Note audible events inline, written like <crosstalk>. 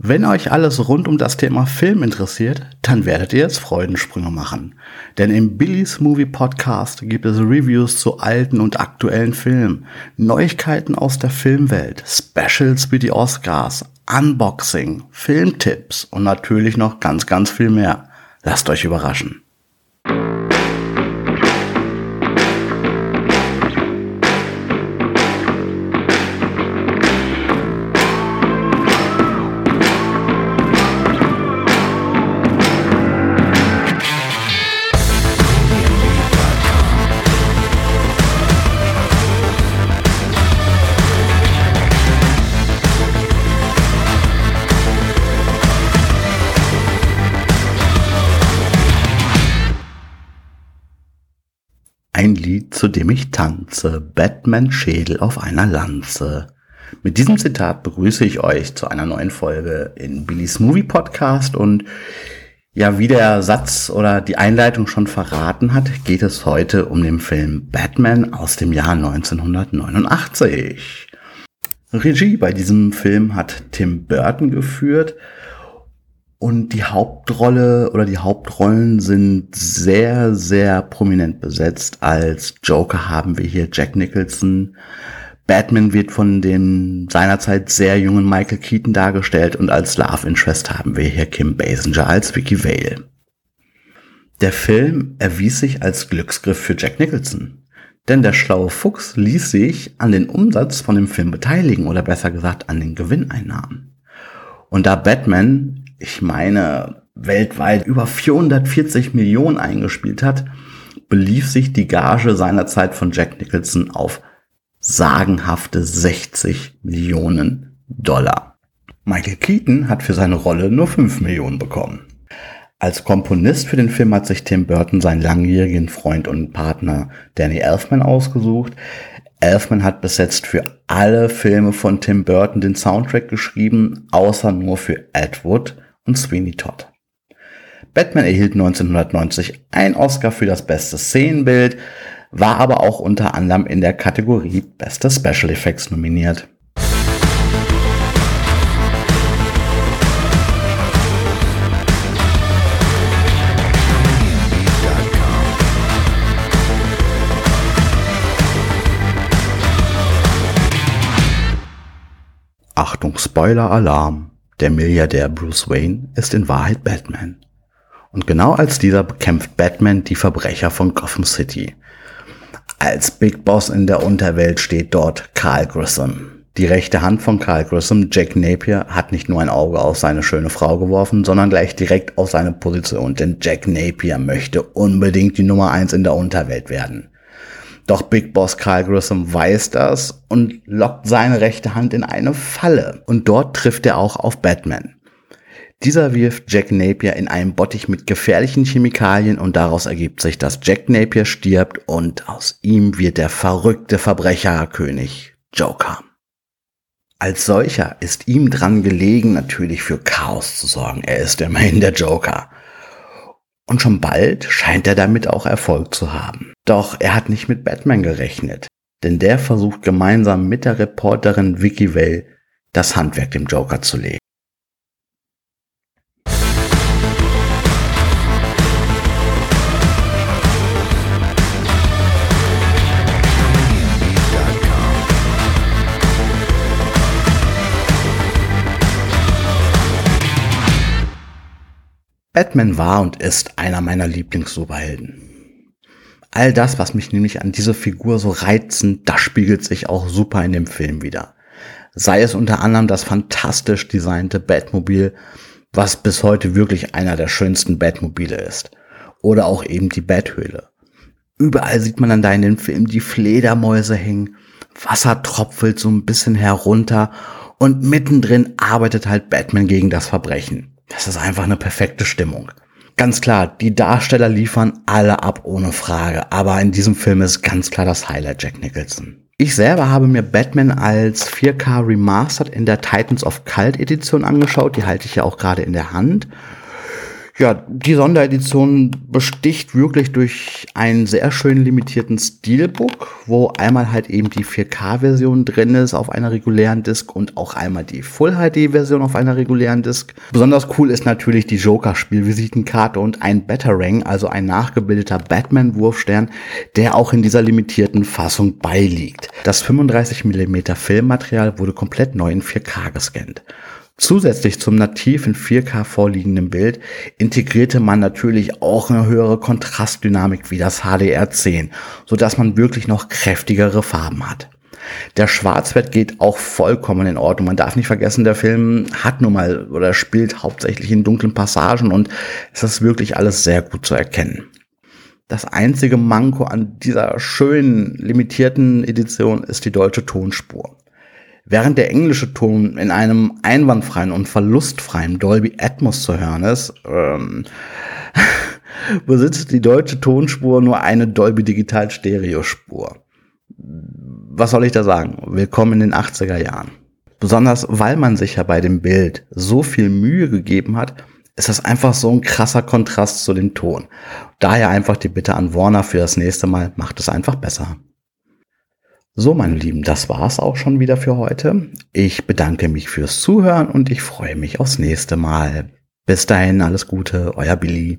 Wenn euch alles rund um das Thema Film interessiert, dann werdet ihr jetzt Freudensprünge machen. Denn im Billy's Movie Podcast gibt es Reviews zu alten und aktuellen Filmen, Neuigkeiten aus der Filmwelt, Specials wie die Oscars, Unboxing, Filmtipps und natürlich noch ganz, ganz viel mehr. Lasst euch überraschen. Ein Lied, zu dem ich tanze, Batman Schädel auf einer Lanze. Mit diesem Zitat begrüße ich euch zu einer neuen Folge in Billys Movie Podcast und ja, wie der Satz oder die Einleitung schon verraten hat, geht es heute um den Film Batman aus dem Jahr 1989. Regie bei diesem Film hat Tim Burton geführt und die Hauptrolle oder die Hauptrollen sind sehr, sehr prominent besetzt. Als Joker haben wir hier Jack Nicholson. Batman wird von dem seinerzeit sehr jungen Michael Keaton dargestellt und als Love Interest haben wir hier Kim Basinger als Vicky Vale. Der Film erwies sich als Glücksgriff für Jack Nicholson. Denn der schlaue Fuchs ließ sich an den Umsatz von dem Film beteiligen oder besser gesagt an den Gewinneinnahmen. Und da Batman ich meine, weltweit über 440 Millionen eingespielt hat, belief sich die Gage seinerzeit von Jack Nicholson auf sagenhafte 60 Millionen Dollar. Michael Keaton hat für seine Rolle nur 5 Millionen bekommen. Als Komponist für den Film hat sich Tim Burton seinen langjährigen Freund und Partner Danny Elfman ausgesucht. Elfman hat bis jetzt für alle Filme von Tim Burton den Soundtrack geschrieben, außer nur für Ed Wood und Sweeney Todd. Batman erhielt 1990 ein Oscar für das beste Szenenbild, war aber auch unter anderem in der Kategorie Beste Special Effects nominiert. Achtung, Spoiler-Alarm. Der Milliardär Bruce Wayne ist in Wahrheit Batman. Und genau als dieser bekämpft Batman die Verbrecher von Gotham City. Als Big Boss in der Unterwelt steht dort Carl Grissom. Die rechte Hand von Carl Grissom, Jack Napier, hat nicht nur ein Auge auf seine schöne Frau geworfen, sondern gleich direkt auf seine Position, denn Jack Napier möchte unbedingt die Nummer eins in der Unterwelt werden. Doch Big Boss Carl Grissom weiß das und lockt seine rechte Hand in eine Falle. Und dort trifft er auch auf Batman. Dieser wirft Jack Napier in einen Bottich mit gefährlichen Chemikalien und daraus ergibt sich, dass Jack Napier stirbt und aus ihm wird der verrückte Verbrecherkönig Joker. Als solcher ist ihm dran gelegen, natürlich für Chaos zu sorgen. Er ist immerhin der Joker. Und schon bald scheint er damit auch Erfolg zu haben. Doch er hat nicht mit Batman gerechnet, denn der versucht gemeinsam mit der Reporterin Vicky Vale das Handwerk dem Joker zu legen. Batman war und ist einer meiner Lieblings-Superhelden. All das, was mich nämlich an dieser Figur so reizend, das spiegelt sich auch super in dem Film wieder. Sei es unter anderem das fantastisch designte Batmobil, was bis heute wirklich einer der schönsten Batmobile ist. Oder auch eben die Bathöhle. Überall sieht man dann da in dem Film die Fledermäuse hängen, Wasser tropfelt so ein bisschen herunter und mittendrin arbeitet halt Batman gegen das Verbrechen. Das ist einfach eine perfekte Stimmung. Ganz klar, die Darsteller liefern alle ab ohne Frage, aber in diesem Film ist ganz klar das Highlight Jack Nicholson. Ich selber habe mir Batman als 4K Remastered in der Titans of Cult Edition angeschaut, die halte ich ja auch gerade in der Hand. Ja, die Sonderedition besticht wirklich durch einen sehr schön limitierten Steelbook, wo einmal halt eben die 4K-Version drin ist auf einer regulären Disk und auch einmal die Full-HD-Version auf einer regulären Disk. Besonders cool ist natürlich die Joker-Spielvisitenkarte und ein Batarang, also ein nachgebildeter Batman-Wurfstern, der auch in dieser limitierten Fassung beiliegt. Das 35 mm Filmmaterial wurde komplett neu in 4K gescannt. Zusätzlich zum nativ in 4K vorliegenden Bild integrierte man natürlich auch eine höhere Kontrastdynamik wie das HDR10, so dass man wirklich noch kräftigere Farben hat. Der Schwarzwert geht auch vollkommen in Ordnung. Man darf nicht vergessen, der Film hat nun mal oder spielt hauptsächlich in dunklen Passagen und es ist wirklich alles sehr gut zu erkennen. Das einzige Manko an dieser schönen limitierten Edition ist die deutsche Tonspur. Während der englische Ton in einem einwandfreien und verlustfreien Dolby Atmos zu hören ist, ähm, <laughs> besitzt die deutsche Tonspur nur eine Dolby Digital Stereo Spur. Was soll ich da sagen? Willkommen in den 80er Jahren. Besonders weil man sich ja bei dem Bild so viel Mühe gegeben hat, ist das einfach so ein krasser Kontrast zu dem Ton. Daher einfach die Bitte an Warner für das nächste Mal, macht es einfach besser. So, meine Lieben, das war's auch schon wieder für heute. Ich bedanke mich fürs Zuhören und ich freue mich aufs nächste Mal. Bis dahin, alles Gute, euer Billy.